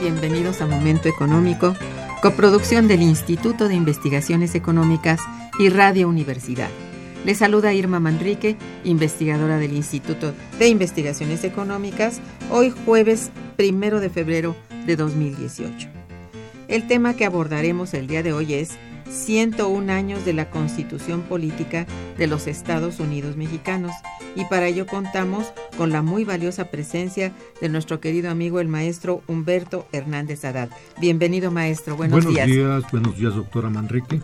Bienvenidos a Momento Económico, coproducción del Instituto de Investigaciones Económicas y Radio Universidad. Les saluda Irma Manrique, investigadora del Instituto de Investigaciones Económicas, hoy jueves primero de febrero de 2018. El tema que abordaremos el día de hoy es 101 años de la Constitución Política de los Estados Unidos Mexicanos y para ello contamos con la muy valiosa presencia de nuestro querido amigo el maestro Humberto Hernández Haddad. Bienvenido maestro, buenos, días. Buenos días, buenos días doctora Manrique.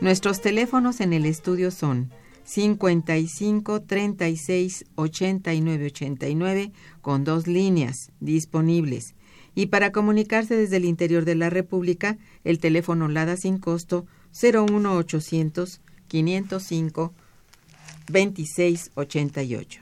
Nuestros teléfonos en el estudio son 55 36 89 89 con dos líneas disponibles y para comunicarse desde el interior de la República, el teléfono LADA sin costo 01800 505 2688.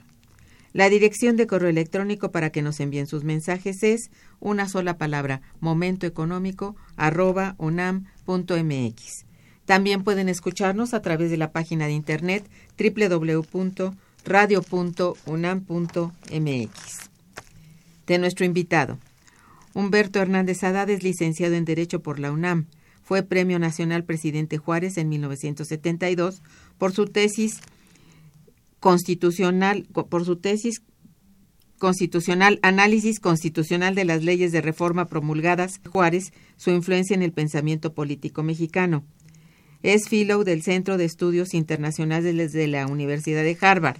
La dirección de correo electrónico para que nos envíen sus mensajes es una sola palabra, momentoeconómico arroba unam.mx. También pueden escucharnos a través de la página de internet www.radio.unam.mx. De nuestro invitado, Humberto Hernández Haddad es licenciado en Derecho por la UNAM. Fue Premio Nacional Presidente Juárez en 1972 por su tesis constitucional, por su tesis constitucional, análisis constitucional de las leyes de reforma promulgadas Juárez, su influencia en el pensamiento político mexicano. Es fellow del Centro de Estudios Internacionales de la Universidad de Harvard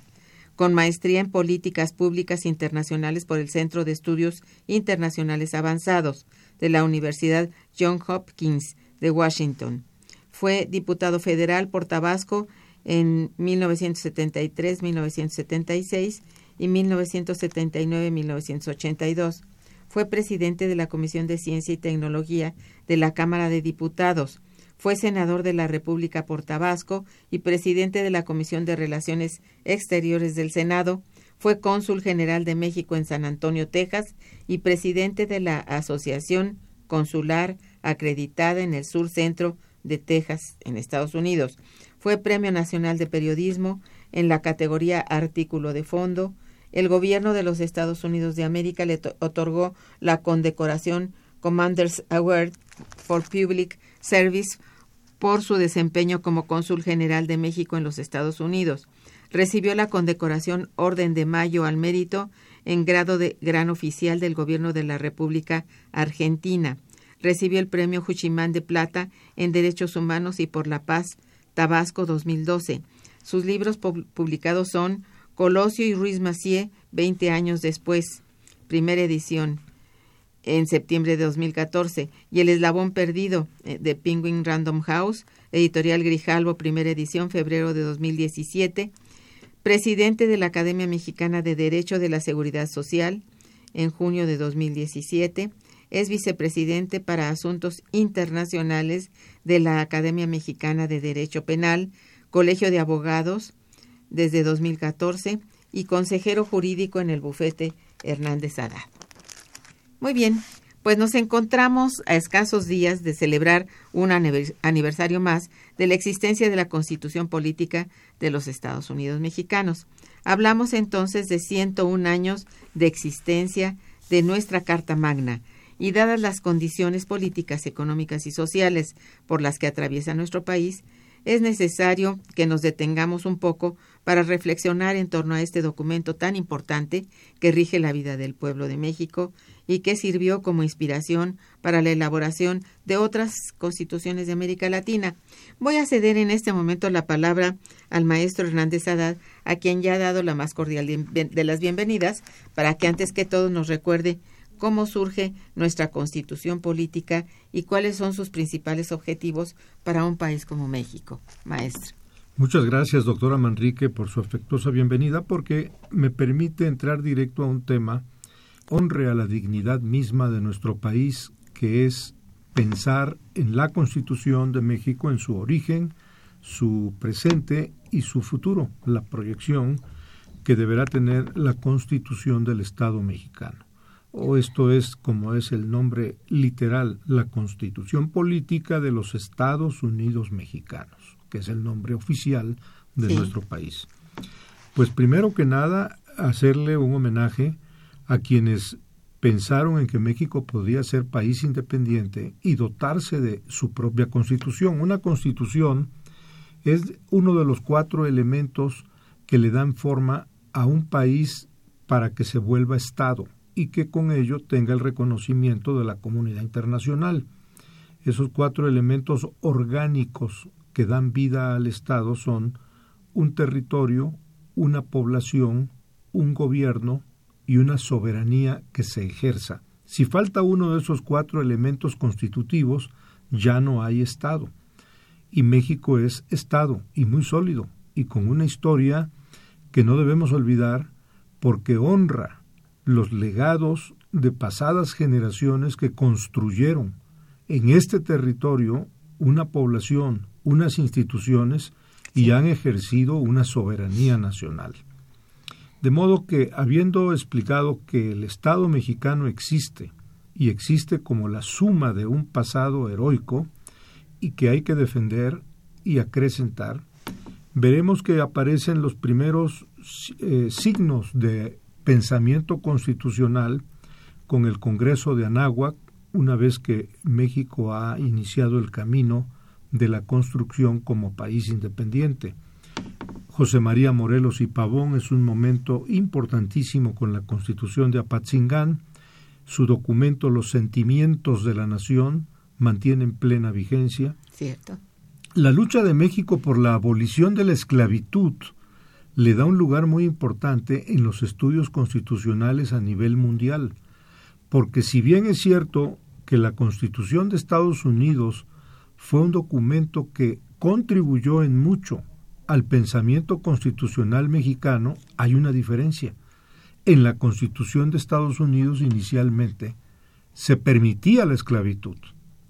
con maestría en políticas públicas internacionales por el Centro de Estudios Internacionales Avanzados de la Universidad John Hopkins de Washington. Fue diputado federal por Tabasco en 1973, 1976 y 1979-1982. Fue presidente de la Comisión de Ciencia y Tecnología de la Cámara de Diputados fue senador de la República por Tabasco y presidente de la Comisión de Relaciones Exteriores del Senado. Fue cónsul general de México en San Antonio, Texas, y presidente de la Asociación Consular acreditada en el sur centro de Texas, en Estados Unidos. Fue Premio Nacional de Periodismo en la categoría Artículo de Fondo. El gobierno de los Estados Unidos de América le otorgó la condecoración Commanders Award for Public Service por su desempeño como cónsul general de México en los Estados Unidos. Recibió la condecoración Orden de Mayo al Mérito en grado de gran oficial del Gobierno de la República Argentina. Recibió el Premio Juchimán de Plata en Derechos Humanos y por la Paz, Tabasco 2012. Sus libros publicados son Colosio y Ruiz Macié, 20 años después, primera edición. En septiembre de 2014 y El Eslabón Perdido eh, de Penguin Random House, editorial Grijalvo, primera edición, febrero de 2017, presidente de la Academia Mexicana de Derecho de la Seguridad Social en junio de 2017, es vicepresidente para Asuntos Internacionales de la Academia Mexicana de Derecho Penal, Colegio de Abogados desde 2014 y consejero jurídico en el bufete Hernández Haddad. Muy bien, pues nos encontramos a escasos días de celebrar un aniversario más de la existencia de la Constitución Política de los Estados Unidos Mexicanos. Hablamos entonces de 101 años de existencia de nuestra Carta Magna, y dadas las condiciones políticas, económicas y sociales por las que atraviesa nuestro país, es necesario que nos detengamos un poco para reflexionar en torno a este documento tan importante que rige la vida del pueblo de México y que sirvió como inspiración para la elaboración de otras constituciones de América Latina. Voy a ceder en este momento la palabra al maestro Hernández Haddad, a quien ya ha dado la más cordial de las bienvenidas, para que antes que todo nos recuerde cómo surge nuestra constitución política y cuáles son sus principales objetivos para un país como México. Maestro. Muchas gracias, doctora Manrique, por su afectuosa bienvenida, porque me permite entrar directo a un tema, honre a la dignidad misma de nuestro país, que es pensar en la Constitución de México, en su origen, su presente y su futuro, la proyección que deberá tener la Constitución del Estado mexicano o esto es, como es el nombre literal, la Constitución Política de los Estados Unidos Mexicanos, que es el nombre oficial de nuestro país. Pues primero que nada, hacerle un homenaje a quienes pensaron en que México podía ser país independiente y dotarse de su propia constitución. Una constitución es uno de los cuatro elementos que le dan forma a un país para que se vuelva Estado y que con ello tenga el reconocimiento de la comunidad internacional. Esos cuatro elementos orgánicos que dan vida al Estado son un territorio, una población, un gobierno y una soberanía que se ejerza. Si falta uno de esos cuatro elementos constitutivos, ya no hay Estado. Y México es Estado, y muy sólido, y con una historia que no debemos olvidar porque honra los legados de pasadas generaciones que construyeron en este territorio una población, unas instituciones y han ejercido una soberanía nacional. De modo que, habiendo explicado que el Estado mexicano existe y existe como la suma de un pasado heroico y que hay que defender y acrecentar, veremos que aparecen los primeros eh, signos de pensamiento constitucional con el Congreso de Anáhuac, una vez que México ha iniciado el camino de la construcción como país independiente. José María Morelos y Pavón es un momento importantísimo con la Constitución de Apatzingán. Su documento Los sentimientos de la nación mantiene en plena vigencia. Cierto. La lucha de México por la abolición de la esclavitud le da un lugar muy importante en los estudios constitucionales a nivel mundial, porque si bien es cierto que la Constitución de Estados Unidos fue un documento que contribuyó en mucho al pensamiento constitucional mexicano, hay una diferencia. En la Constitución de Estados Unidos inicialmente se permitía la esclavitud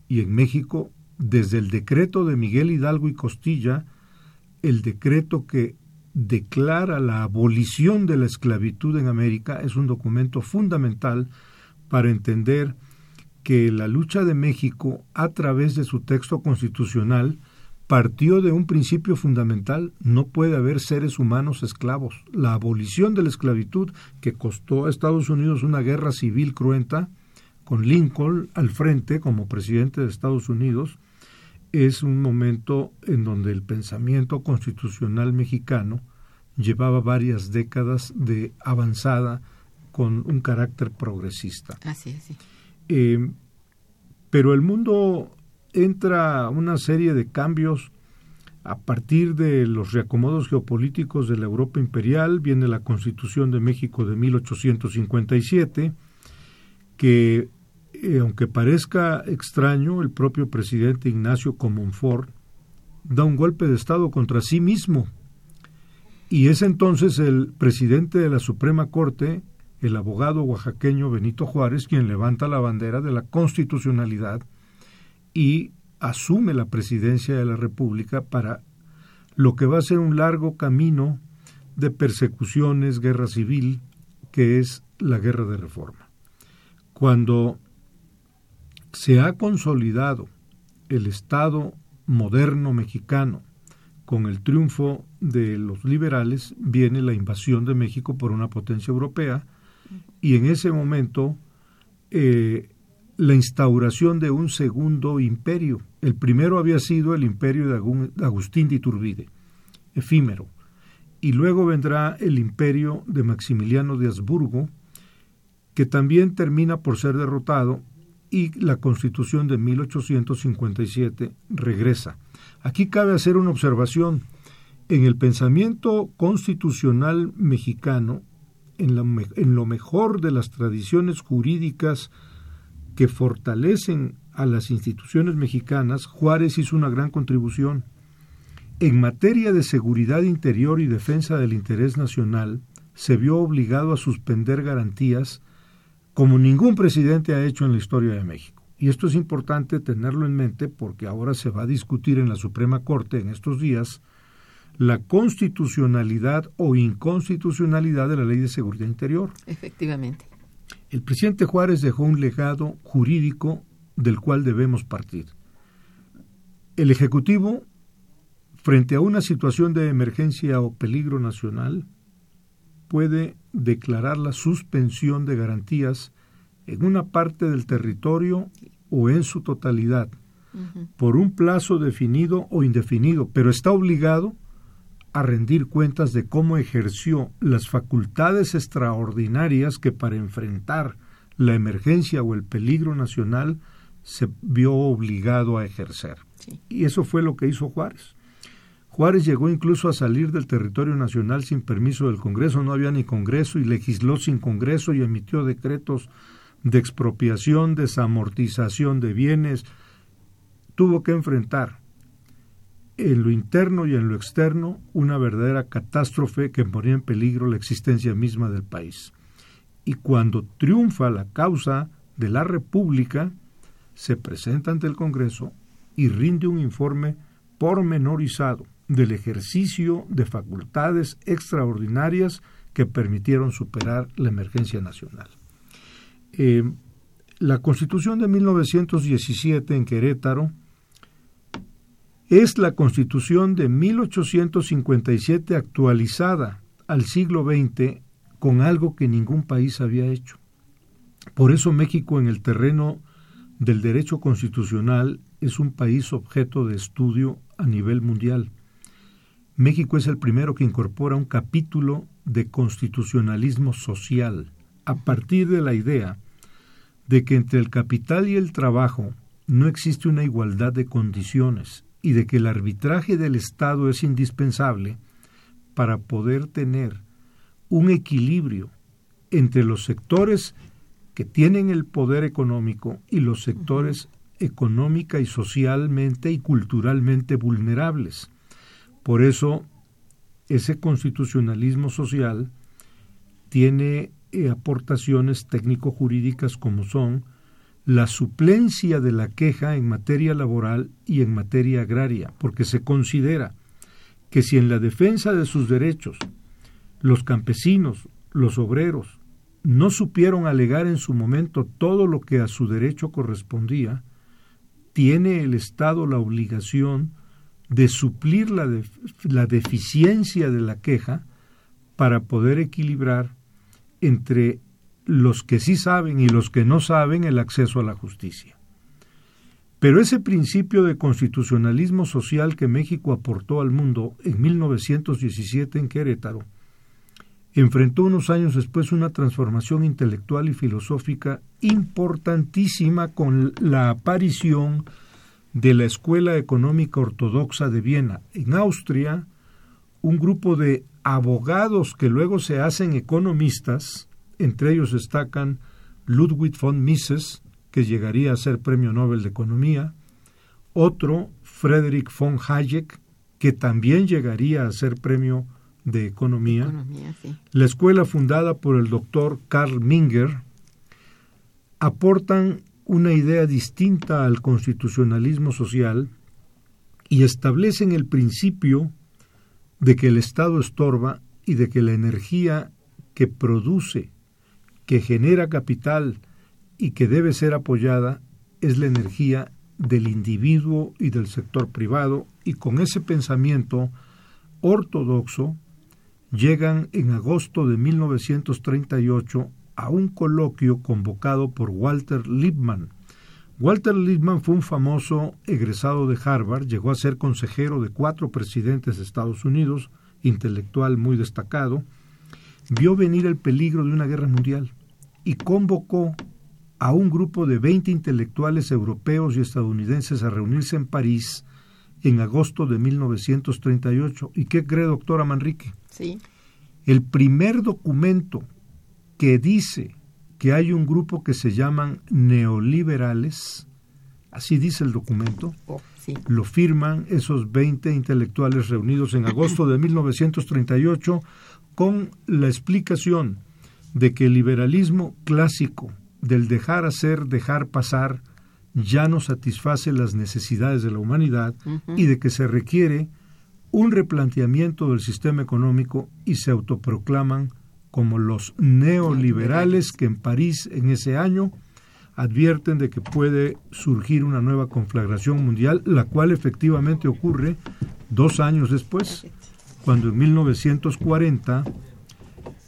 y en México, desde el decreto de Miguel Hidalgo y Costilla, el decreto que declara la abolición de la esclavitud en América es un documento fundamental para entender que la lucha de México a través de su texto constitucional partió de un principio fundamental, no puede haber seres humanos esclavos. La abolición de la esclavitud que costó a Estados Unidos una guerra civil cruenta, con Lincoln al frente como presidente de Estados Unidos, es un momento en donde el pensamiento constitucional mexicano llevaba varias décadas de avanzada con un carácter progresista. Así es. Eh, pero el mundo entra una serie de cambios a partir de los reacomodos geopolíticos de la Europa imperial, viene la Constitución de México de 1857, que eh, aunque parezca extraño, el propio presidente Ignacio Comonfort da un golpe de Estado contra sí mismo. Y es entonces el presidente de la Suprema Corte, el abogado oaxaqueño Benito Juárez, quien levanta la bandera de la constitucionalidad y asume la presidencia de la República para lo que va a ser un largo camino de persecuciones, guerra civil, que es la guerra de reforma. Cuando se ha consolidado el Estado moderno mexicano con el triunfo de los liberales, viene la invasión de México por una potencia europea y en ese momento eh, la instauración de un segundo imperio. El primero había sido el imperio de Agustín de Iturbide, efímero, y luego vendrá el imperio de Maximiliano de Habsburgo, que también termina por ser derrotado y la Constitución de 1857 regresa. Aquí cabe hacer una observación. En el pensamiento constitucional mexicano, en, en lo mejor de las tradiciones jurídicas que fortalecen a las instituciones mexicanas, Juárez hizo una gran contribución. En materia de seguridad interior y defensa del interés nacional, se vio obligado a suspender garantías como ningún presidente ha hecho en la historia de México. Y esto es importante tenerlo en mente porque ahora se va a discutir en la Suprema Corte en estos días la constitucionalidad o inconstitucionalidad de la Ley de Seguridad Interior. Efectivamente. El presidente Juárez dejó un legado jurídico del cual debemos partir. El Ejecutivo, frente a una situación de emergencia o peligro nacional, puede declarar la suspensión de garantías en una parte del territorio o en su totalidad, por un plazo definido o indefinido, pero está obligado a rendir cuentas de cómo ejerció las facultades extraordinarias que para enfrentar la emergencia o el peligro nacional se vio obligado a ejercer. Y eso fue lo que hizo Juárez. Juárez llegó incluso a salir del territorio nacional sin permiso del Congreso, no había ni Congreso y legisló sin Congreso y emitió decretos de expropiación, desamortización de bienes. Tuvo que enfrentar en lo interno y en lo externo una verdadera catástrofe que ponía en peligro la existencia misma del país. Y cuando triunfa la causa de la República, se presenta ante el Congreso y rinde un informe pormenorizado del ejercicio de facultades extraordinarias que permitieron superar la emergencia nacional. Eh, la Constitución de 1917 en Querétaro es la Constitución de 1857 actualizada al siglo XX con algo que ningún país había hecho. Por eso México en el terreno del derecho constitucional es un país objeto de estudio a nivel mundial. México es el primero que incorpora un capítulo de constitucionalismo social a partir de la idea de que entre el capital y el trabajo no existe una igualdad de condiciones y de que el arbitraje del Estado es indispensable para poder tener un equilibrio entre los sectores que tienen el poder económico y los sectores económica y socialmente y culturalmente vulnerables. Por eso, ese constitucionalismo social tiene eh, aportaciones técnico-jurídicas como son la suplencia de la queja en materia laboral y en materia agraria, porque se considera que si en la defensa de sus derechos los campesinos, los obreros, no supieron alegar en su momento todo lo que a su derecho correspondía, tiene el Estado la obligación de suplir la, la deficiencia de la queja para poder equilibrar entre los que sí saben y los que no saben el acceso a la justicia. Pero ese principio de constitucionalismo social que México aportó al mundo en 1917 en Querétaro, enfrentó unos años después una transformación intelectual y filosófica importantísima con la aparición de la Escuela Económica Ortodoxa de Viena. En Austria, un grupo de abogados que luego se hacen economistas, entre ellos destacan Ludwig von Mises, que llegaría a ser Premio Nobel de Economía, otro, Frederick von Hayek, que también llegaría a ser Premio de Economía, la escuela fundada por el doctor Karl Minger, aportan una idea distinta al constitucionalismo social y establecen el principio de que el Estado estorba y de que la energía que produce, que genera capital y que debe ser apoyada es la energía del individuo y del sector privado y con ese pensamiento ortodoxo llegan en agosto de 1938 a un coloquio convocado por Walter Lippmann. Walter Lippmann fue un famoso egresado de Harvard, llegó a ser consejero de cuatro presidentes de Estados Unidos, intelectual muy destacado, vio venir el peligro de una guerra mundial y convocó a un grupo de 20 intelectuales europeos y estadounidenses a reunirse en París en agosto de 1938. ¿Y qué cree, doctora Manrique? Sí. El primer documento que dice que hay un grupo que se llaman neoliberales, así dice el documento, oh, lo firman esos 20 intelectuales reunidos en agosto de 1938 con la explicación de que el liberalismo clásico del dejar hacer, dejar pasar, ya no satisface las necesidades de la humanidad y de que se requiere un replanteamiento del sistema económico y se autoproclaman como los neoliberales que en París en ese año advierten de que puede surgir una nueva conflagración mundial, la cual efectivamente ocurre dos años después, cuando en 1940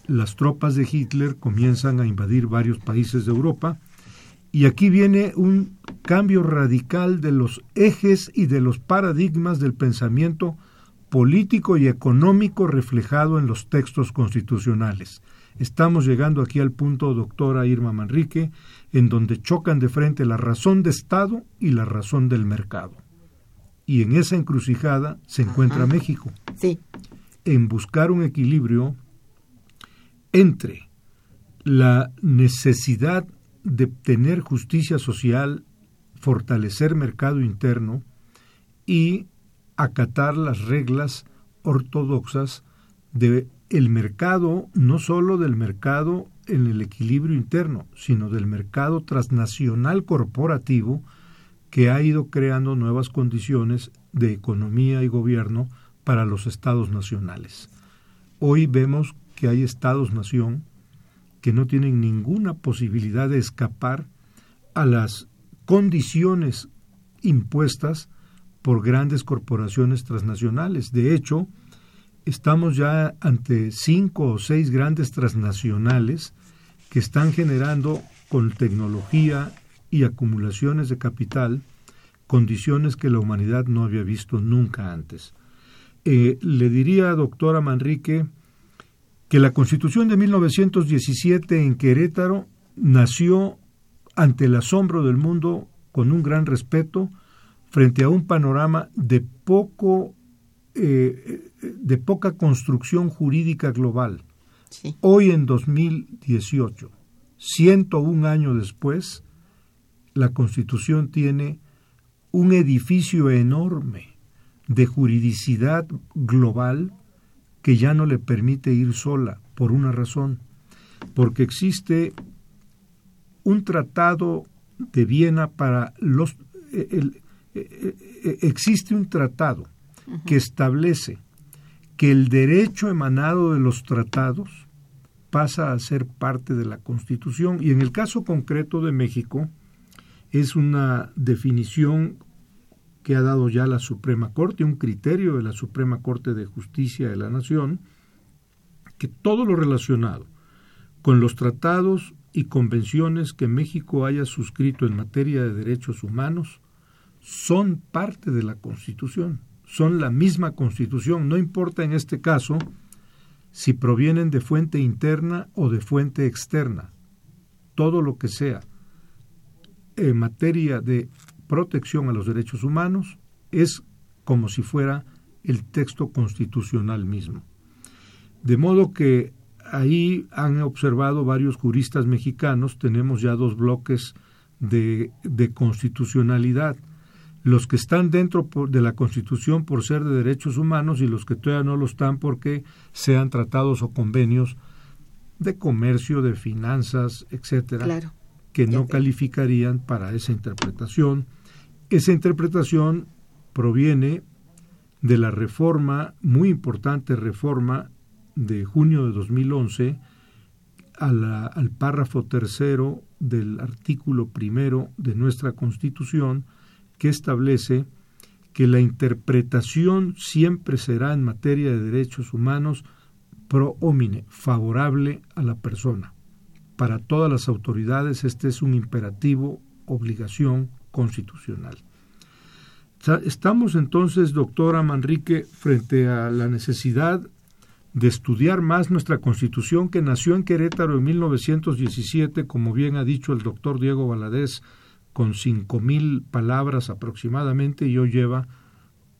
las tropas de Hitler comienzan a invadir varios países de Europa y aquí viene un cambio radical de los ejes y de los paradigmas del pensamiento político y económico reflejado en los textos constitucionales. Estamos llegando aquí al punto, doctora Irma Manrique, en donde chocan de frente la razón de Estado y la razón del mercado. Y en esa encrucijada se encuentra México. Sí. En buscar un equilibrio entre la necesidad de tener justicia social, fortalecer mercado interno y acatar las reglas ortodoxas de el mercado, no solo del mercado en el equilibrio interno, sino del mercado transnacional corporativo que ha ido creando nuevas condiciones de economía y gobierno para los estados nacionales. Hoy vemos que hay estados-nación que no tienen ninguna posibilidad de escapar a las condiciones impuestas por grandes corporaciones transnacionales. De hecho, estamos ya ante cinco o seis grandes transnacionales que están generando con tecnología y acumulaciones de capital condiciones que la humanidad no había visto nunca antes. Eh, le diría, doctora Manrique, que la Constitución de 1917 en Querétaro nació ante el asombro del mundo con un gran respeto, frente a un panorama de poco eh, de poca construcción jurídica global. Hoy en 2018, 101 años después, la Constitución tiene un edificio enorme de juridicidad global que ya no le permite ir sola por una razón, porque existe un tratado de Viena para los el, eh, eh, existe un tratado que establece que el derecho emanado de los tratados pasa a ser parte de la Constitución. Y en el caso concreto de México es una definición que ha dado ya la Suprema Corte, un criterio de la Suprema Corte de Justicia de la Nación, que todo lo relacionado con los tratados y convenciones que México haya suscrito en materia de derechos humanos son parte de la Constitución, son la misma Constitución, no importa en este caso si provienen de fuente interna o de fuente externa, todo lo que sea en materia de protección a los derechos humanos es como si fuera el texto constitucional mismo. De modo que ahí han observado varios juristas mexicanos, tenemos ya dos bloques de, de constitucionalidad los que están dentro de la Constitución por ser de derechos humanos y los que todavía no lo están porque sean tratados o convenios de comercio, de finanzas, etcétera, que no calificarían para esa interpretación. Esa interpretación proviene de la reforma, muy importante reforma de junio de 2011, al párrafo tercero del artículo primero de nuestra Constitución, que establece que la interpretación siempre será en materia de derechos humanos pro homine, favorable a la persona. Para todas las autoridades este es un imperativo, obligación constitucional. Estamos entonces, doctora Manrique, frente a la necesidad de estudiar más nuestra Constitución que nació en Querétaro en 1917, como bien ha dicho el doctor Diego Valadez, con cinco mil palabras aproximadamente y hoy lleva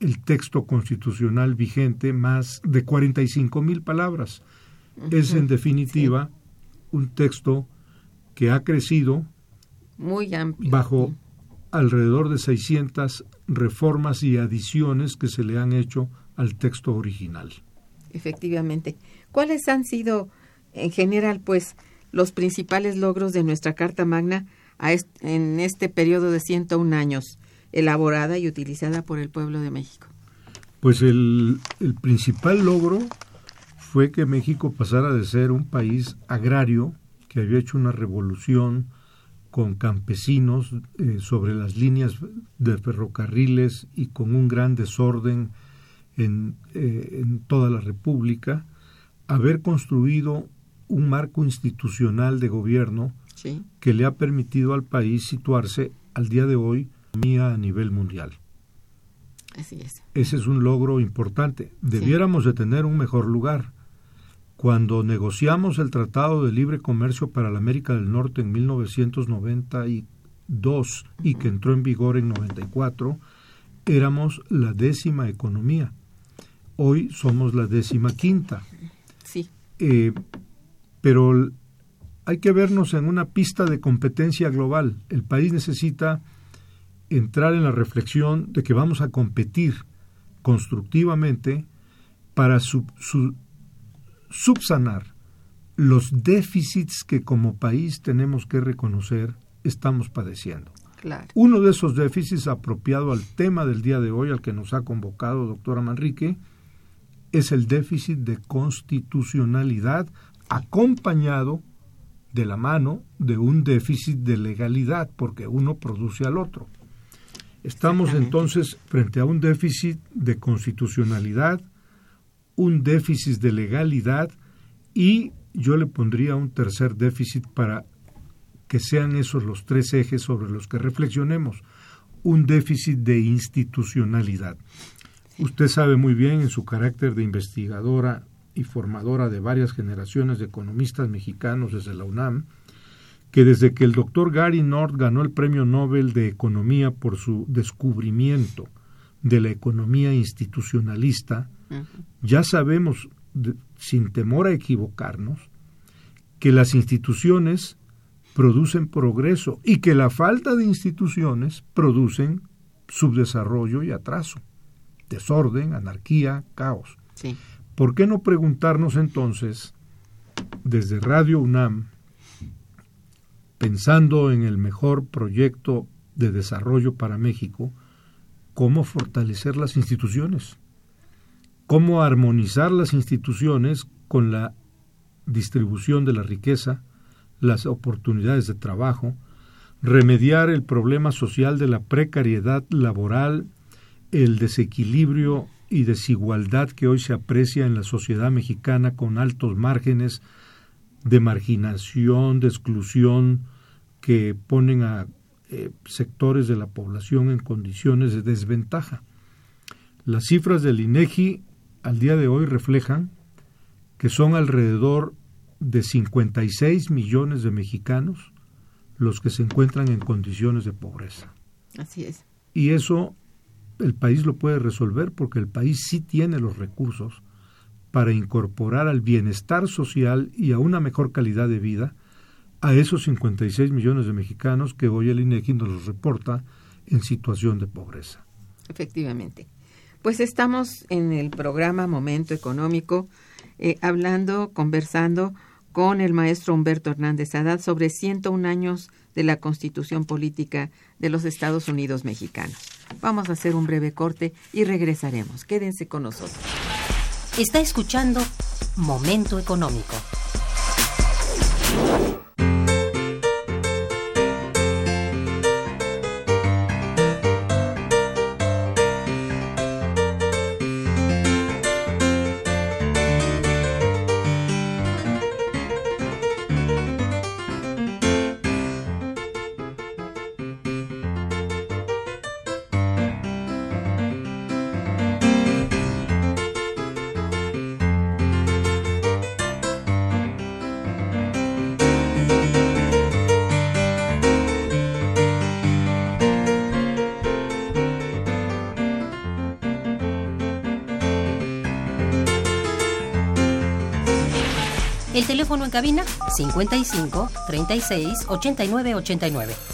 el texto constitucional vigente más de cuarenta y cinco mil palabras. Es en definitiva un texto que ha crecido muy amplio bajo alrededor de 600 reformas y adiciones que se le han hecho al texto original. Efectivamente. ¿Cuáles han sido en general pues los principales logros de nuestra Carta Magna en este periodo de 101 años, elaborada y utilizada por el pueblo de México? Pues el, principal logro fue que México pasara de ser un país agrario, que había hecho una revolución con campesinos eh, sobre las líneas de ferrocarriles y con un gran desorden en, eh, en toda la República, haber construido un marco institucional de gobierno que le ha permitido al país situarse al día de hoy a nivel mundial. Así es. Ese es un logro importante. Debiéramos de tener un mejor lugar. Cuando negociamos el Tratado de Libre Comercio para la América del Norte en 1992 y que entró en vigor en 94, éramos la décima economía. Hoy somos la décima quinta. Sí. Eh, pero hay que vernos en una pista de competencia global. El país necesita entrar en la reflexión de que vamos a competir constructivamente para subsanar los déficits que como país tenemos que reconocer estamos padeciendo. Uno de esos déficits apropiado al tema del día de hoy, al que nos ha convocado doctora Manrique, es el déficit de constitucionalidad acompañado de la mano de un déficit de legalidad, porque uno produce al otro. Estamos entonces frente a un déficit de constitucionalidad, un déficit de legalidad y yo le pondría un tercer déficit para que sean esos los tres ejes sobre los que reflexionemos, un déficit de institucionalidad. Usted sabe muy bien en su carácter de investigadora y formadora de varias generaciones de economistas mexicanos desde la UNAM, que desde que el doctor Gary North ganó el Premio Nobel de Economía por su descubrimiento de la economía institucionalista, ya sabemos, sin temor a equivocarnos, que las instituciones producen progreso y que la falta de instituciones producen subdesarrollo y atraso, desorden, anarquía, caos. ¿Por qué no preguntarnos entonces, desde Radio UNAM, pensando en el mejor proyecto de desarrollo para México, cómo fortalecer las instituciones? ¿Cómo armonizar las instituciones con la distribución de la riqueza, las oportunidades de trabajo, remediar el problema social de la precariedad laboral, el desequilibrio y desigualdad que hoy se aprecia en la sociedad mexicana con altos márgenes de marginación, de exclusión, que ponen a eh, sectores de la población en condiciones de desventaja. Las cifras del INEGI al día de hoy reflejan que son alrededor de 56 millones de mexicanos los que se encuentran en condiciones de pobreza. Así es. Y eso el país lo puede resolver porque el país sí tiene los recursos para incorporar al bienestar social y a una mejor calidad de vida a esos 56 millones de mexicanos que hoy el INEGI nos los reporta en situación de pobreza. Efectivamente. Pues estamos en el programa Momento Económico eh, hablando, conversando con el maestro Humberto Hernández Haddad sobre 101 años de la Constitución Política de los Estados Unidos Mexicanos. Vamos a hacer un breve corte y regresaremos. Quédense con nosotros. Está escuchando Momento Económico. Cabina 55 36 89 89.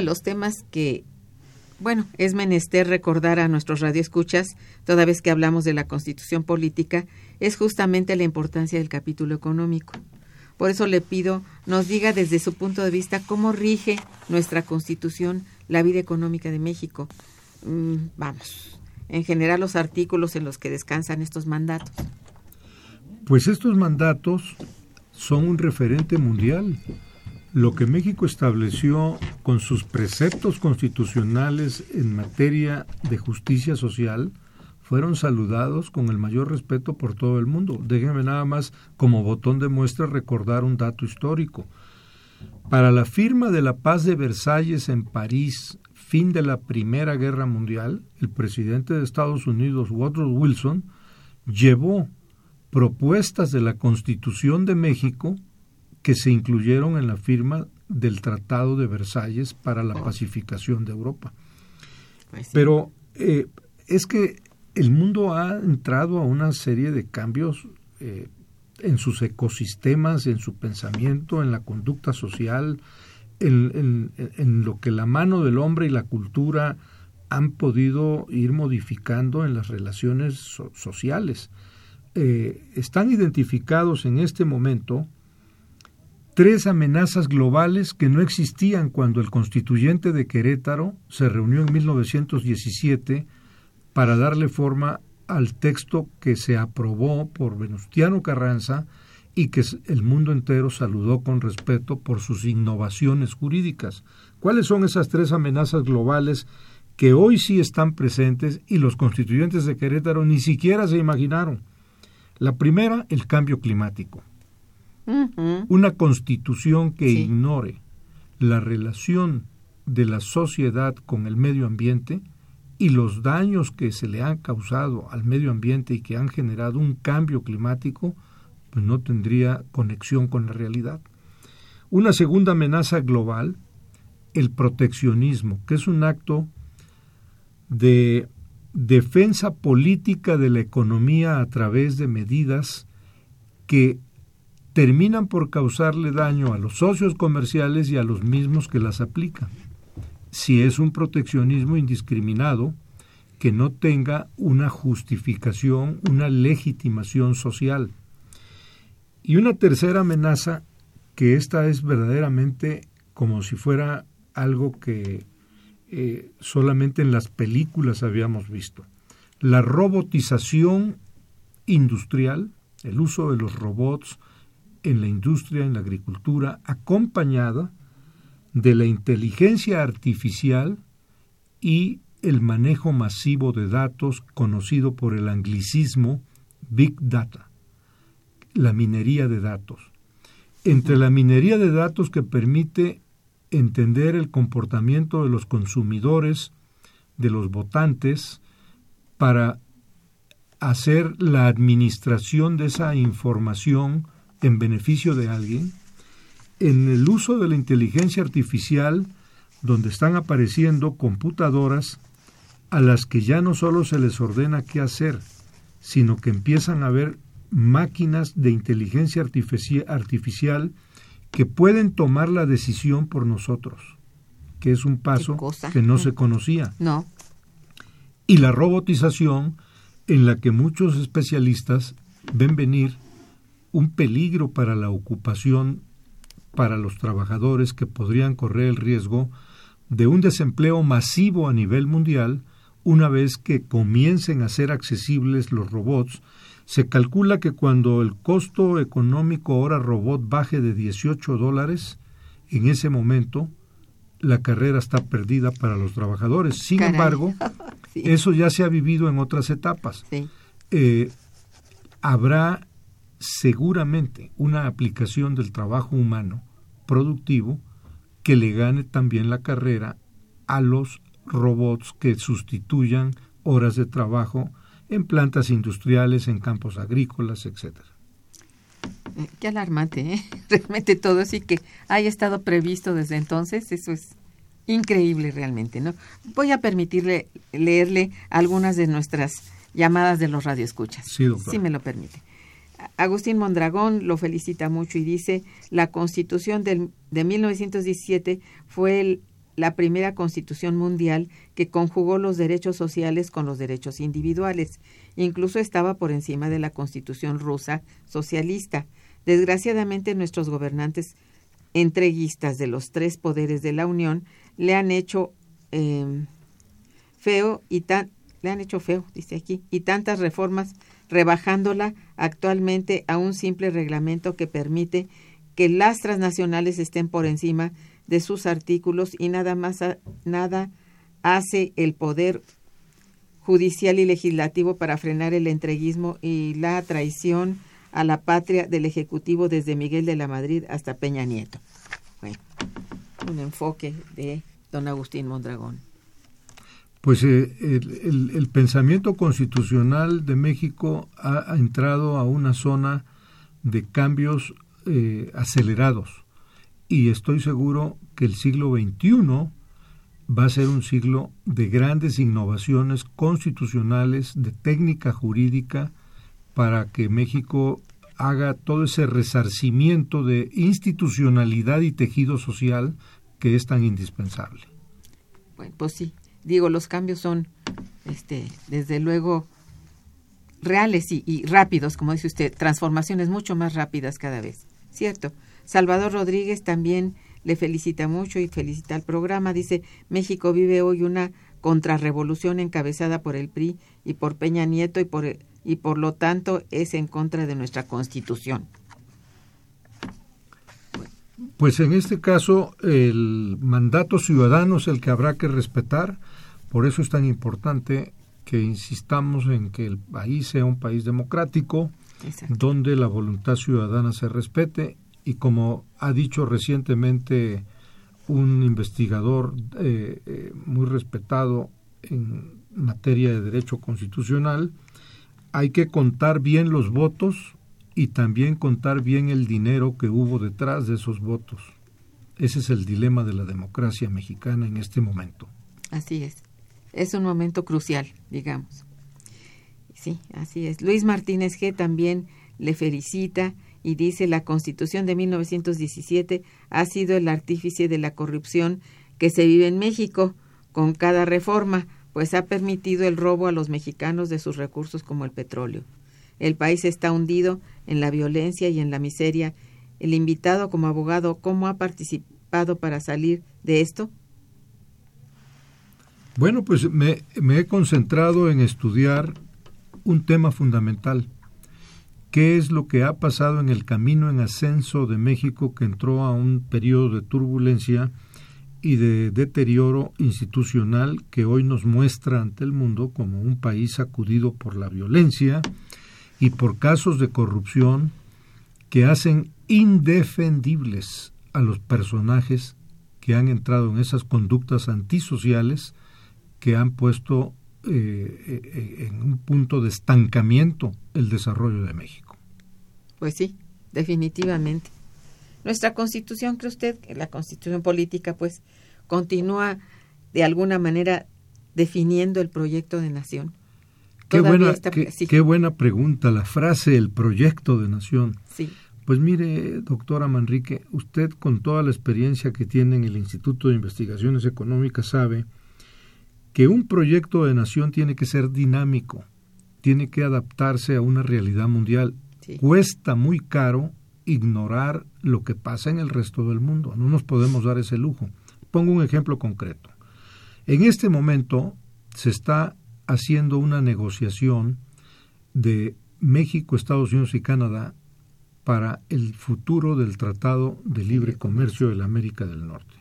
De los temas que, bueno, es menester recordar a nuestros radioescuchas, toda vez que hablamos de la constitución política, es justamente la importancia del capítulo económico. Por eso le pido, nos diga desde su punto de vista cómo rige nuestra constitución la vida económica de México. Mm, vamos, en general los artículos en los que descansan estos mandatos. Pues estos mandatos son un referente mundial lo que México estableció con sus preceptos constitucionales en materia de justicia social fueron saludados con el mayor respeto por todo el mundo. Déjenme nada más como botón de muestra recordar un dato histórico. Para la firma de la paz de Versalles en París, fin de la Primera Guerra Mundial, el presidente de Estados Unidos, Woodrow Wilson, llevó propuestas de la Constitución de México que se incluyeron en la firma del Tratado de Versalles para la pacificación de Europa. Pero eh, es que el mundo ha entrado a una serie de cambios eh, en sus ecosistemas, en su pensamiento, en la conducta social, en, lo que la mano del hombre y la cultura han podido ir modificando en las relaciones sociales. Eh, están identificados en este momento tres amenazas globales que no existían cuando el constituyente de Querétaro se reunió en 1917 para darle forma al texto que se aprobó por Venustiano Carranza y que el mundo entero saludó con respeto por sus innovaciones jurídicas. ¿Cuáles son esas tres amenazas globales que hoy sí están presentes y los constituyentes de Querétaro ni siquiera se imaginaron. La primera, el cambio climático. Una constitución que ignore la relación de la sociedad con el medio ambiente y los daños que se le han causado al medio ambiente y que han generado un cambio climático, pues no tendría conexión con la realidad. Una segunda amenaza global, el proteccionismo, que es un acto de defensa política de la economía a través de medidas que terminan por causarle daño a los socios comerciales y a los mismos que las aplican. Si es un proteccionismo indiscriminado que no tenga una justificación, una legitimación social. Y una tercera amenaza, que esta es verdaderamente como si fuera algo que eh, solamente en las películas habíamos visto. La robotización industrial, el uso de los robots en la industria, en la agricultura, acompañada de la inteligencia artificial y el manejo masivo de datos conocido por el anglicismo Big Data, la minería de datos. Entre la minería de datos que permite entender el comportamiento de los consumidores, de los votantes, para hacer la administración de esa información en beneficio de alguien, en el uso de la inteligencia artificial, donde están apareciendo computadoras a las que ya no solo se les ordena qué hacer, sino que empiezan a haber máquinas de inteligencia artificial que pueden tomar la decisión por nosotros, que es un paso que no se conocía. No. Y la robotización en la que muchos especialistas ven venir un peligro para la ocupación para los trabajadores que podrían correr el riesgo de un desempleo masivo a nivel mundial una vez que comiencen a ser accesibles los robots se calcula que cuando el costo económico hora robot baje de 18 dólares, en ese momento la carrera está perdida para los trabajadores. Sin embargo, eso ya se ha vivido en otras etapas. Eh, habrá seguramente una aplicación del trabajo humano productivo que le gane también la carrera a los robots que sustituyan horas de trabajo en plantas industriales, en campos agrícolas, etcétera. Eh, qué alarmante, ¿eh? Realmente todo así que haya estado previsto desde entonces, eso es increíble realmente, ¿no? Voy a permitirle leerle algunas de nuestras llamadas de los radioescuchas. Sí, Si me lo permite. Agustín Mondragón lo felicita mucho y dice, la constitución del, de 1917 fue el, la primera constitución mundial que conjugó los derechos sociales con los derechos individuales. Incluso estaba por encima de la constitución rusa socialista. Desgraciadamente nuestros gobernantes entreguistas de los tres poderes de la Unión le han hecho em, feo y tan le han hecho feo, dice aquí, y tantas reformas rebajándola actualmente a un simple reglamento que permite que las transnacionales estén por encima de sus artículos y nada más nada hace el poder judicial y legislativo para frenar el entreguismo y la traición a la patria del Ejecutivo desde Miguel de la Madrid hasta Peña Nieto. Bueno, un enfoque de don Agustín Mondragón. Pues eh, el, pensamiento constitucional de México ha, entrado a una zona de cambios eh, acelerados y estoy seguro que el siglo XXI va a ser un siglo de grandes innovaciones constitucionales, de técnica jurídica, para que México haga todo ese resarcimiento de institucionalidad y tejido social que es tan indispensable. Bueno, pues sí, digo, los cambios son, este, desde luego, reales y, rápidos, como dice usted, transformaciones mucho más rápidas cada vez, ¿cierto? Salvador Rodríguez también le felicita mucho y felicita al programa. Dice, México vive hoy una contrarrevolución encabezada por el PRI y por Peña Nieto y por, y por lo tanto es en contra de nuestra constitución. Pues en este caso el mandato ciudadano es el que habrá que respetar. Por eso es tan importante que insistamos en que el país sea un país democrático, donde la voluntad ciudadana se respete. Y como ha dicho recientemente un investigador eh, eh, muy respetado en materia de derecho constitucional, hay que contar bien los votos y también contar bien el dinero que hubo detrás de esos votos. Ese es el dilema de la democracia mexicana en este momento. Así es. Es un momento crucial, digamos. Sí, así es. Luis Martínez G. también le felicita y dice la Constitución de 1917 ha sido el artífice de la corrupción que se vive en México con cada reforma, pues ha permitido el robo a los mexicanos de sus recursos como el petróleo. El país está hundido en la violencia y en la miseria. El invitado como abogado, ¿cómo ha participado para salir de esto? Bueno, pues me, he concentrado en estudiar un tema fundamental. ¿Qué es lo que ha pasado en el camino en ascenso de México que entró a un periodo de turbulencia y de deterioro institucional que hoy nos muestra ante el mundo como un país sacudido por la violencia y por casos de corrupción que hacen indefendibles a los personajes que han entrado en esas conductas antisociales que han puesto eh, eh, en un punto de estancamiento el desarrollo de México. Pues sí, definitivamente. Nuestra constitución, ¿cree usted la constitución política, pues, continúa de alguna manera definiendo el proyecto de nación? Qué buena, qué, buena pregunta, la frase el proyecto de nación. Sí. Pues mire, doctora Manrique, usted con toda la experiencia que tiene en el Instituto de Investigaciones Económicas sabe que un proyecto de nación tiene que ser dinámico, tiene que adaptarse a una realidad mundial. Cuesta muy caro ignorar lo que pasa en el resto del mundo. No nos podemos dar ese lujo. Pongo un ejemplo concreto. En este momento se está haciendo una negociación de México, Estados Unidos y Canadá para el futuro del Tratado de Libre Comercio de la América del Norte.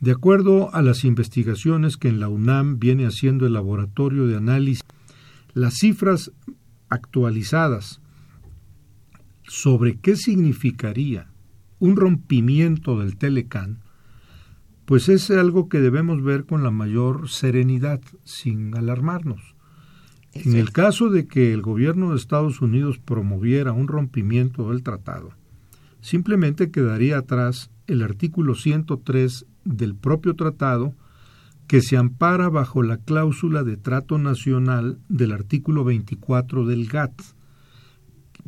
De acuerdo a las investigaciones que en la UNAM viene haciendo el laboratorio de análisis, las cifras actualizadas sobre qué significaría un rompimiento del Telecán, pues es algo que debemos ver con la mayor serenidad, sin alarmarnos. En el caso de que el gobierno de Estados Unidos promoviera un rompimiento del tratado, simplemente quedaría atrás el artículo 103 del propio tratado que se ampara bajo la cláusula de trato nacional del artículo 24 del GATT,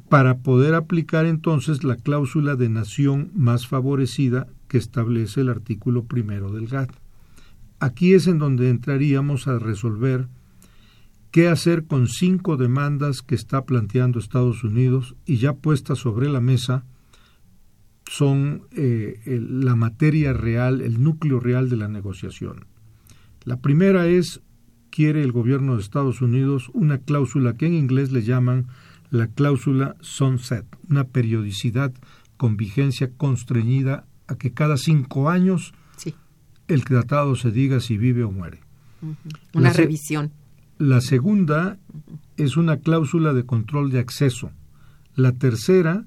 para poder aplicar entonces la cláusula de nación más favorecida que establece el artículo primero del GATT. Aquí es en donde entraríamos a resolver qué hacer con cinco demandas que está planteando Estados Unidos y ya puestas sobre la mesa son eh, la materia real, el núcleo real de la negociación. La primera es, quiere el gobierno de Estados Unidos una cláusula que en inglés le llaman la cláusula sunset, una periodicidad con vigencia constreñida a que cada cinco años el tratado se diga si vive o muere. Una revisión. La segunda es una cláusula de control de acceso. La tercera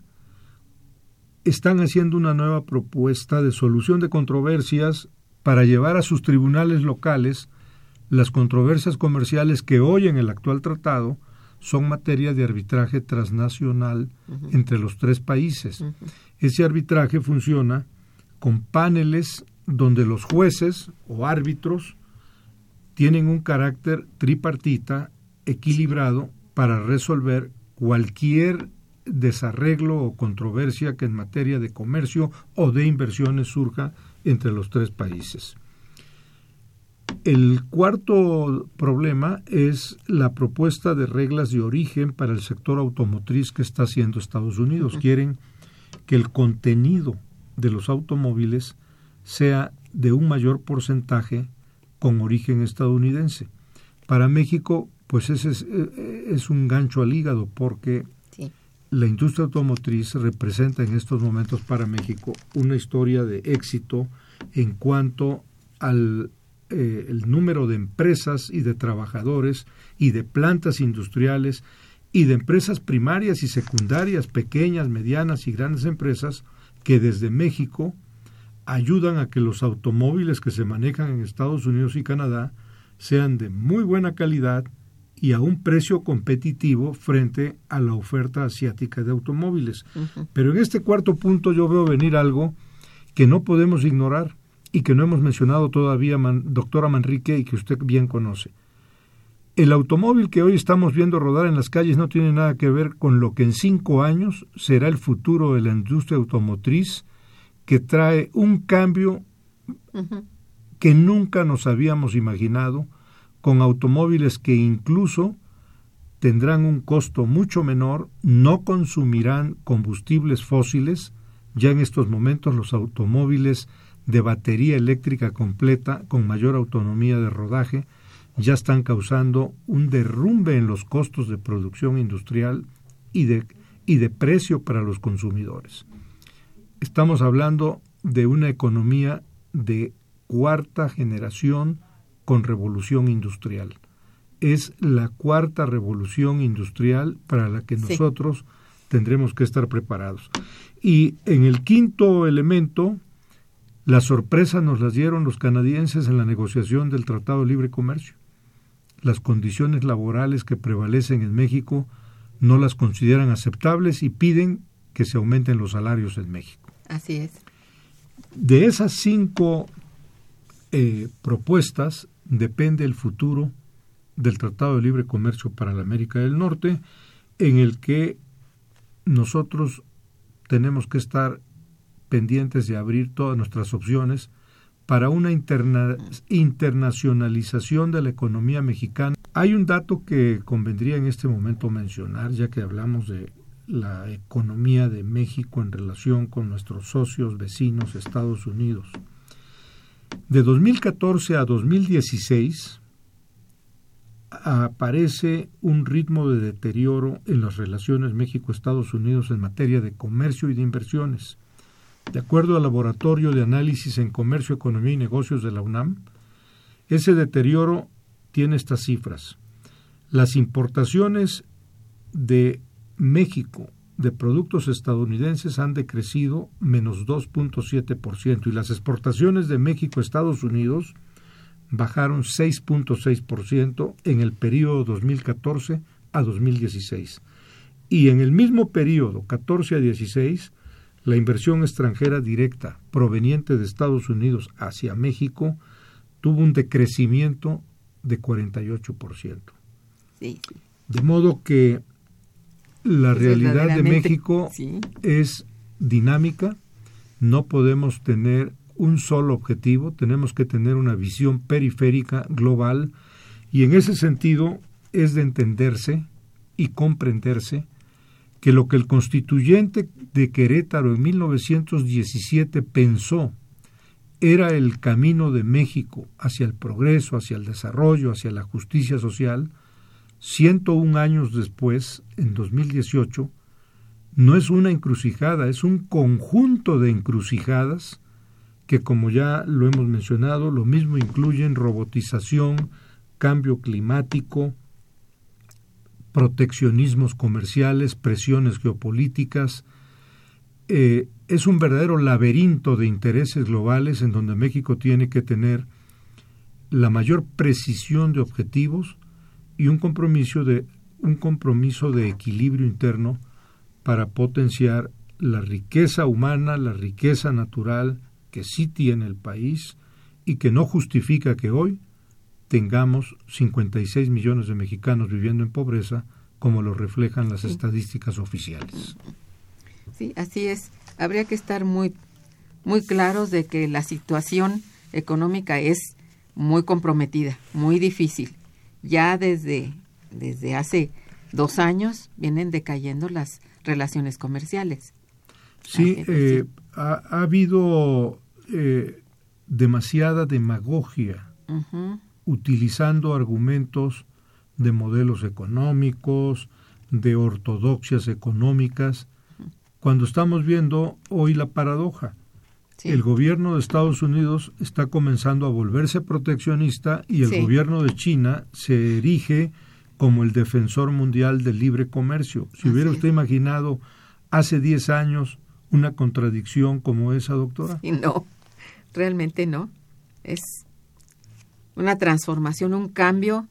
están haciendo una nueva propuesta de solución de controversias para llevar a sus tribunales locales las controversias comerciales que hoy en el actual tratado son materia de arbitraje transnacional entre los tres países. Ese arbitraje funciona con paneles donde los jueces o árbitros tienen un carácter tripartita equilibrado para resolver cualquier desarreglo o controversia que en materia de comercio o de inversiones surja entre los tres países. El cuarto problema es la propuesta de reglas de origen para el sector automotriz que está haciendo Estados Unidos. Quieren que el contenido de los automóviles sea de un mayor porcentaje con origen estadounidense. Para México, pues ese es, eh, es un gancho al hígado porque la industria automotriz representa en estos momentos para México una historia de éxito en cuanto al eh, el número de empresas y de trabajadores y de plantas industriales y de empresas primarias y secundarias, pequeñas, medianas y grandes empresas que desde México ayudan a que los automóviles que se manejan en Estados Unidos y Canadá sean de muy buena calidad y a un precio competitivo frente a la oferta asiática de automóviles. Pero en este cuarto punto yo veo venir algo que no podemos ignorar y que no hemos mencionado todavía, doctora Manrique, y que usted bien conoce. El automóvil que hoy estamos viendo rodar en las calles no tiene nada que ver con lo que en cinco años será el futuro de la industria automotriz, que trae un cambio que nunca nos habíamos imaginado, con automóviles que incluso tendrán un costo mucho menor, no consumirán combustibles fósiles, ya en estos momentos los automóviles de batería eléctrica completa con mayor autonomía de rodaje ya están causando un derrumbe en los costos de producción industrial y de, y de precio para los consumidores. Estamos hablando de una economía de cuarta generación con revolución industrial. Es la cuarta revolución industrial para la que nosotros tendremos que estar preparados. Y en el quinto elemento, la sorpresa nos las dieron los canadienses en la negociación del Tratado de Libre Comercio. Las condiciones laborales que prevalecen en México no las consideran aceptables y piden que se aumenten los salarios en México. Así es. De esas cinco eh, propuestas depende el futuro del Tratado de Libre Comercio para la América del Norte, en el que nosotros tenemos que estar pendientes de abrir todas nuestras opciones para una internacionalización de la economía mexicana. Hay un dato que convendría en este momento mencionar, ya que hablamos de la economía de México en relación con nuestros socios vecinos Estados Unidos. De 2014 a 2016 aparece un ritmo de deterioro en las relaciones México-Estados Unidos en materia de comercio y de inversiones. De acuerdo al Laboratorio de Análisis en Comercio, Economía y Negocios de la UNAM, ese deterioro tiene estas cifras. Las importaciones de México de productos estadounidenses han decrecido menos 2.7% y las exportaciones de México a Estados Unidos bajaron 6.6% en el periodo 2014 a 2016. Y en el mismo periodo, 14 a 16, la inversión extranjera directa proveniente de Estados Unidos hacia México tuvo un decrecimiento de 48%. Sí. De modo que la realidad de México es dinámica, no podemos tener un solo objetivo, tenemos que tener una visión periférica global y en ese sentido es de entenderse y comprenderse que lo que el constituyente de Querétaro en 1917 pensó era el camino de México hacia el progreso, hacia el desarrollo, hacia la justicia social, 101 años después, en 2018, no es una encrucijada, es un conjunto de encrucijadas que, como ya lo hemos mencionado, lo mismo incluyen robotización, cambio climático, proteccionismos comerciales, presiones geopolíticas. Eh, es un verdadero laberinto de intereses globales en donde México tiene que tener la mayor precisión de objetivos y un compromiso de, un compromiso de equilibrio interno para potenciar la riqueza humana, la riqueza natural que sí tiene el país y que no justifica que hoy tengamos 56 millones de mexicanos viviendo en pobreza, como lo reflejan las estadísticas oficiales. Sí, así es. Habría que estar muy, muy claros de que la situación económica es muy comprometida, muy difícil. Ya desde, desde hace dos años vienen decayendo las relaciones comerciales. Sí, eh, ha, habido eh, demasiada demagogia utilizando argumentos de modelos económicos, de ortodoxias económicas, cuando estamos viendo hoy la paradoja. el gobierno de Estados Unidos está comenzando a volverse proteccionista y el gobierno de China se erige como el defensor mundial del libre comercio. Si hubiera usted imaginado hace 10 años una contradicción como esa, doctora. No, realmente no. Es una transformación, un cambio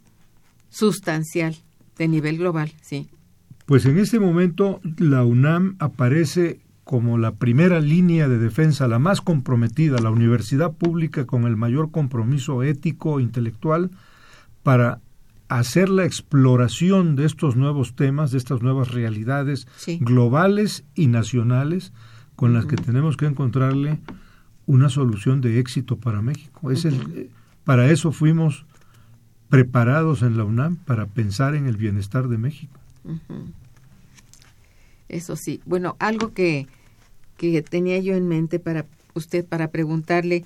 sustancial de nivel global, sí. Pues en este momento la UNAM aparece como la primera línea de defensa, la más comprometida, la universidad pública con el mayor compromiso ético e intelectual para hacer la exploración de estos nuevos temas, de estas nuevas realidades globales y nacionales con las que tenemos que encontrarle una solución de éxito para México. Es el, para eso fuimos preparados en la UNAM, para pensar en el bienestar de México. Eso sí. Bueno, algo que, que tenía yo en mente para usted, para preguntarle,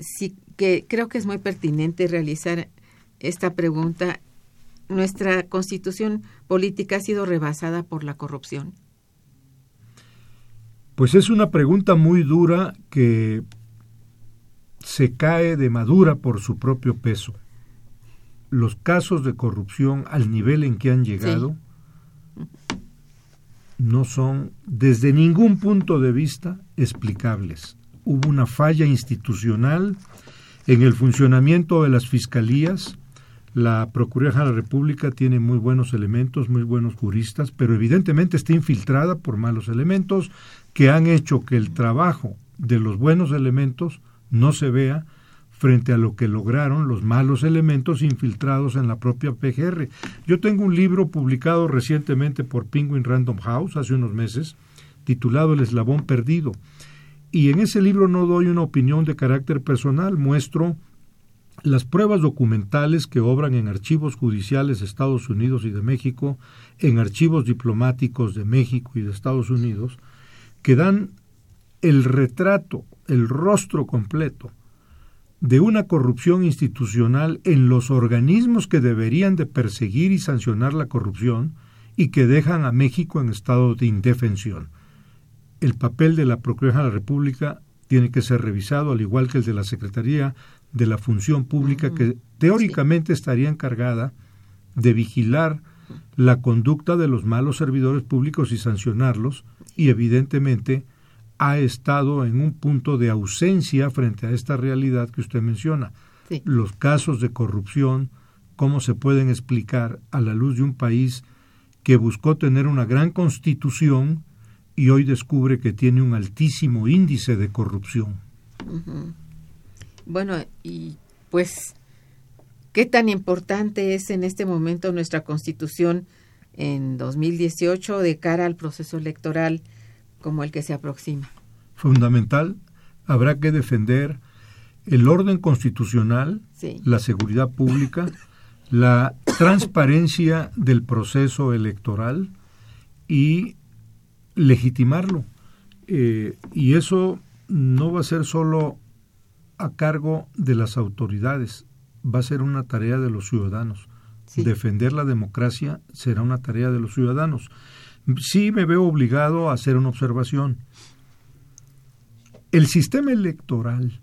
sí, que creo que es muy pertinente realizar esta pregunta nuestra constitución política ha sido rebasada por la corrupción? Pues es una pregunta muy dura que se cae de madura por su propio peso. Los casos de corrupción al nivel en que han llegado no son desde ningún punto de vista explicables. Hubo una falla institucional en el funcionamiento de las fiscalías, la Procuraduría de la República tiene muy buenos elementos, muy buenos juristas, pero evidentemente está infiltrada por malos elementos que han hecho que el trabajo de los buenos elementos no se vea frente a lo que lograron los malos elementos infiltrados en la propia PGR. Yo tengo un libro publicado recientemente por Penguin Random House hace unos meses, titulado El eslabón perdido. Y en ese libro no doy una opinión de carácter personal, muestro las pruebas documentales que obran en archivos judiciales de Estados Unidos y de México, en archivos diplomáticos de México y de Estados Unidos, que dan el retrato, el rostro completo de una corrupción institucional en los organismos que deberían de perseguir y sancionar la corrupción y que dejan a México en estado de indefensión. El papel de la Procuraduría de la República tiene que ser revisado, al igual que el de la Secretaría de la función pública que teóricamente estaría encargada de vigilar la conducta de los malos servidores públicos y sancionarlos y evidentemente ha estado en un punto de ausencia frente a esta realidad que usted menciona. Los casos de corrupción, cómo se pueden explicar a la luz de un país que buscó tener una gran constitución y hoy descubre que tiene un altísimo índice de corrupción. Bueno, y pues, ¿qué tan importante es en este momento nuestra constitución en 2018 de cara al proceso electoral como el que se aproxima? Fundamental, habrá que defender el orden constitucional, la seguridad pública, la transparencia del proceso electoral y legitimarlo. Eh, y eso no va a ser solo a cargo de las autoridades, va a ser una tarea de los ciudadanos. Defender la democracia será una tarea de los ciudadanos. Sí me veo obligado a hacer una observación. El sistema electoral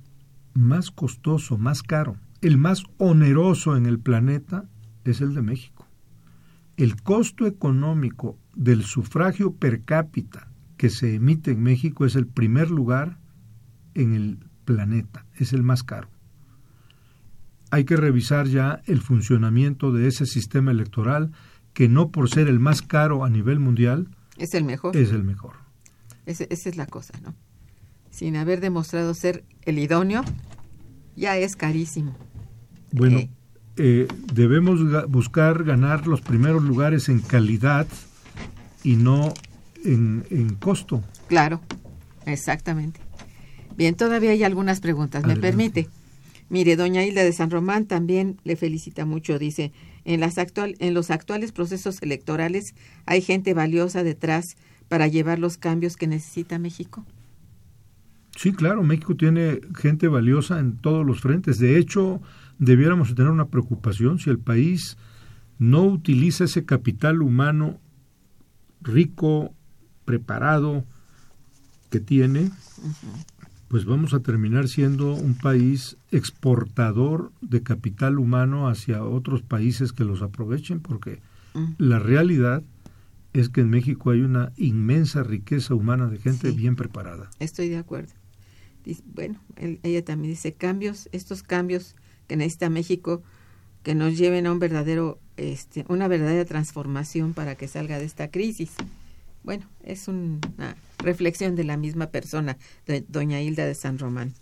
más costoso, más caro, el más oneroso en el planeta es el de México. El costo económico del sufragio per cápita que se emite en México es el primer lugar en el planeta, es el más caro. Hay que revisar ya el funcionamiento de ese sistema electoral que no por ser el más caro a nivel mundial es el mejor. Es el mejor. esa es la cosa, ¿no? Sin haber demostrado ser el idóneo, ya es carísimo. Bueno, eh. Eh, debemos buscar ganar los primeros lugares en calidad y no en, en costo. Claro, exactamente. Bien, todavía hay algunas preguntas, ¿me permite? Mire, doña Hilda de San Román también le felicita mucho, dice, en, las actual, en los actuales procesos electorales hay gente valiosa detrás para llevar los cambios que necesita México. Sí, claro, México tiene gente valiosa en todos los frentes. De hecho, debiéramos tener una preocupación si el país no utiliza ese capital humano rico, preparado que tiene, pues vamos a terminar siendo un país exportador de capital humano hacia otros países que los aprovechen, porque Mm. la realidad es que en México hay una inmensa riqueza humana de gente Sí. bien preparada. Estoy de acuerdo. Bueno, él- ella también dice cambios, estos cambios que necesita México que nos lleven a un verdadero, este, una verdadera transformación para que salga de esta crisis. Bueno, es una reflexión de la misma persona, doña Hilda de San Román.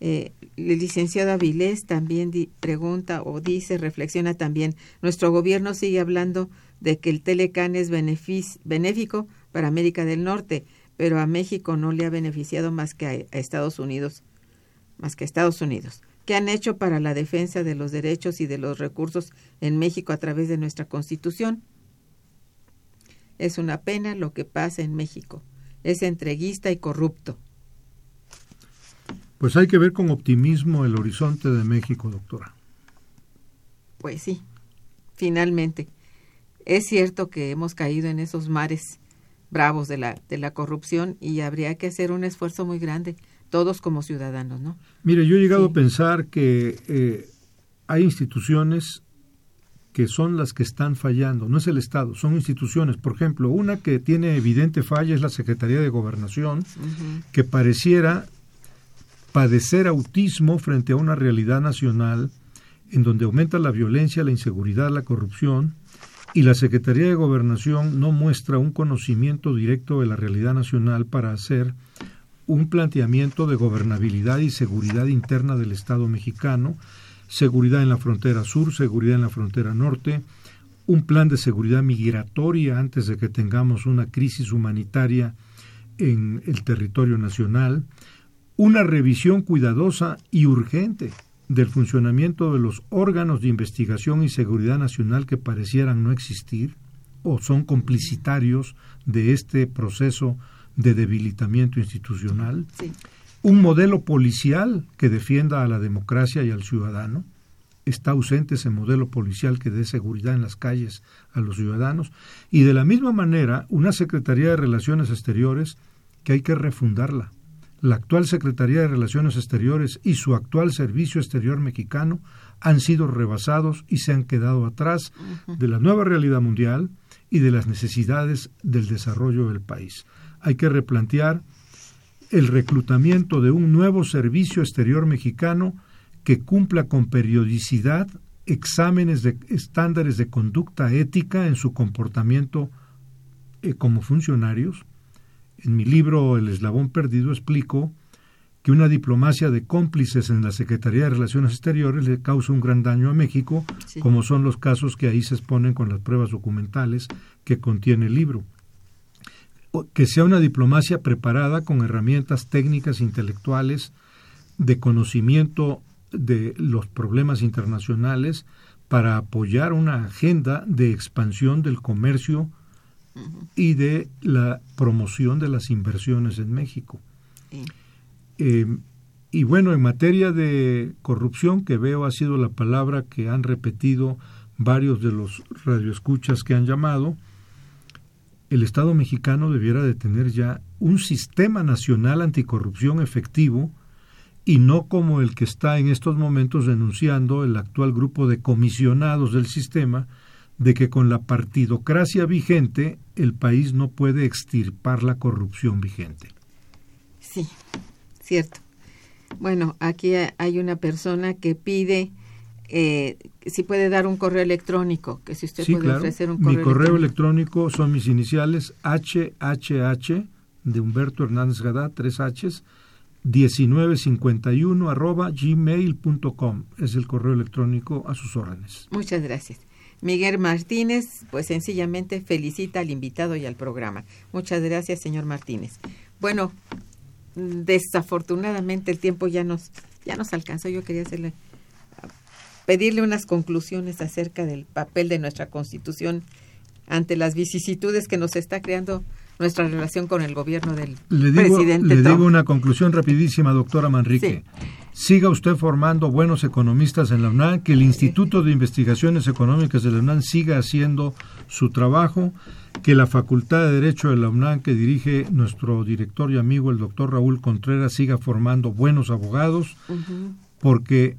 Eh, el licenciado Avilés también di- pregunta o dice, reflexiona también, nuestro gobierno sigue hablando de que el Telecan es benéfico para América del Norte, pero a México no le ha beneficiado más que a, a Estados Unidos, más que a Estados Unidos. ¿Qué han hecho para la defensa de los derechos y de los recursos en México a través de nuestra Constitución? Es una pena lo que pasa en México. Es entreguista y corrupto. Pues hay que ver con optimismo el horizonte de México, doctora. Pues sí, finalmente. Es cierto que hemos caído en esos mares bravos de la, de la corrupción y habría que hacer un esfuerzo muy grande, todos como ciudadanos, ¿no? Mire, yo he llegado Sí. a pensar que eh, hay instituciones que son las que están fallando, no es el Estado, son instituciones. Por ejemplo, una que tiene evidente falla es la Secretaría de Gobernación, que pareciera padecer autismo frente a una realidad nacional en donde aumenta la violencia, la inseguridad, la corrupción, y la Secretaría de Gobernación no muestra un conocimiento directo de la realidad nacional para hacer un planteamiento de gobernabilidad y seguridad interna del Estado mexicano, seguridad en la frontera sur, seguridad en la frontera norte, un plan de seguridad migratoria antes de que tengamos una crisis humanitaria en el territorio nacional, una revisión cuidadosa y urgente del funcionamiento de los órganos de investigación y seguridad nacional que parecieran no existir o son complicitarios de este proceso de debilitamiento institucional, Sí. Un modelo policial que defienda a la democracia y al ciudadano. Está ausente ese modelo policial que dé seguridad en las calles a los ciudadanos. Y de la misma manera, una Secretaría de Relaciones Exteriores que hay que refundarla. La actual Secretaría de Relaciones Exteriores y su actual Servicio Exterior Mexicano han sido rebasados y se han quedado atrás de la nueva realidad mundial y de las necesidades del desarrollo del país. Hay que replantear el reclutamiento de un nuevo servicio exterior mexicano que cumpla con periodicidad exámenes de estándares de conducta ética en su comportamiento eh, como funcionarios. En mi libro El eslabón perdido explico que una diplomacia de cómplices en la Secretaría de Relaciones Exteriores le causa un gran daño a México, Sí. como son los casos que ahí se exponen con las pruebas documentales que contiene el libro que sea una diplomacia preparada con herramientas técnicas, intelectuales, de conocimiento de los problemas internacionales para apoyar una agenda de expansión del comercio y de la promoción de las inversiones en México. Sí. Eh, y bueno, en materia de corrupción, que veo ha sido la palabra que han repetido varios de los radioescuchas que han llamado, el Estado mexicano debiera de tener ya un sistema nacional anticorrupción efectivo y no como el que está en estos momentos denunciando el actual grupo de comisionados del sistema de que con la partidocracia vigente el país no puede extirpar la corrupción vigente. Sí, cierto. Bueno, aquí ha- hay una persona que pide eh, si puede dar un correo electrónico, que si usted Sí, puede claro. ofrecer un Mi correo, correo electrónico. electrónico son mis iniciales HHH de Humberto Hernández Gadá, tres Hs, 1951 arroba gmail.com. Es el correo electrónico a sus órdenes. Muchas gracias. Miguel Martínez, pues sencillamente felicita al invitado y al programa. Muchas gracias, señor Martínez. Bueno, desafortunadamente el tiempo ya nos ya nos alcanzó. Yo quería hacerle pedirle unas conclusiones acerca del papel de nuestra Constitución ante las vicisitudes que nos está creando nuestra relación con el gobierno del le digo, presidente Le Trump. digo una conclusión rapidísima, doctora Manrique. Siga usted formando buenos economistas en la UNAM, que el Instituto de Investigaciones Económicas de la UNAM siga haciendo su trabajo, que la Facultad de Derecho de la UNAM, que dirige nuestro director y amigo el doctor Raúl Contreras, siga formando buenos abogados, porque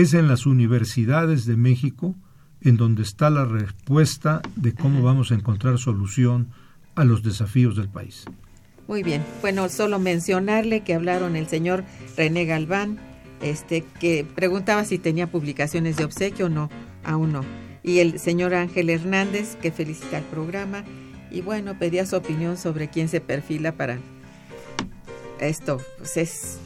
es en las universidades de México en donde está la respuesta de cómo vamos a encontrar solución a los desafíos del país. Muy bien. Bueno, solo mencionarle que hablaron el señor René Galván, este, que preguntaba si tenía publicaciones de obsequio o no, aún no. Y el señor Ángel Hernández, que felicita el programa. Y bueno, pedía su opinión sobre quién se perfila para esto. Pues es,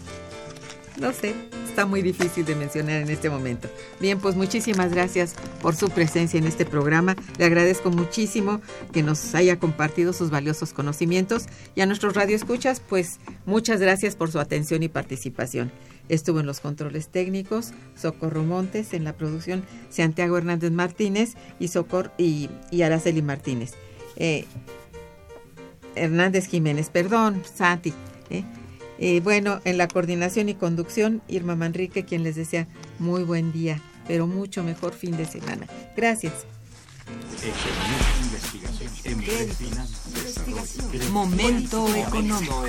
no sé, está muy difícil de mencionar en este momento. Bien, pues muchísimas gracias por su presencia en este programa. Le agradezco muchísimo que nos haya compartido sus valiosos conocimientos y a nuestros radioescuchas, pues muchas gracias por su atención y participación. Estuvo en los controles técnicos Socorro Montes, en la producción Santiago Hernández Martínez y, Socor y, y Araceli Martínez. Eh, Hernández Jiménez, perdón, Santi. ¿eh? Bueno, en la coordinación y conducción, Irma Manrique, quien les desea muy buen día, pero mucho mejor fin de semana. Gracias. Momento económico.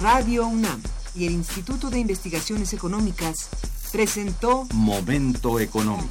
Radio UNAM y el Instituto de Investigaciones Económicas presentó Momento económico.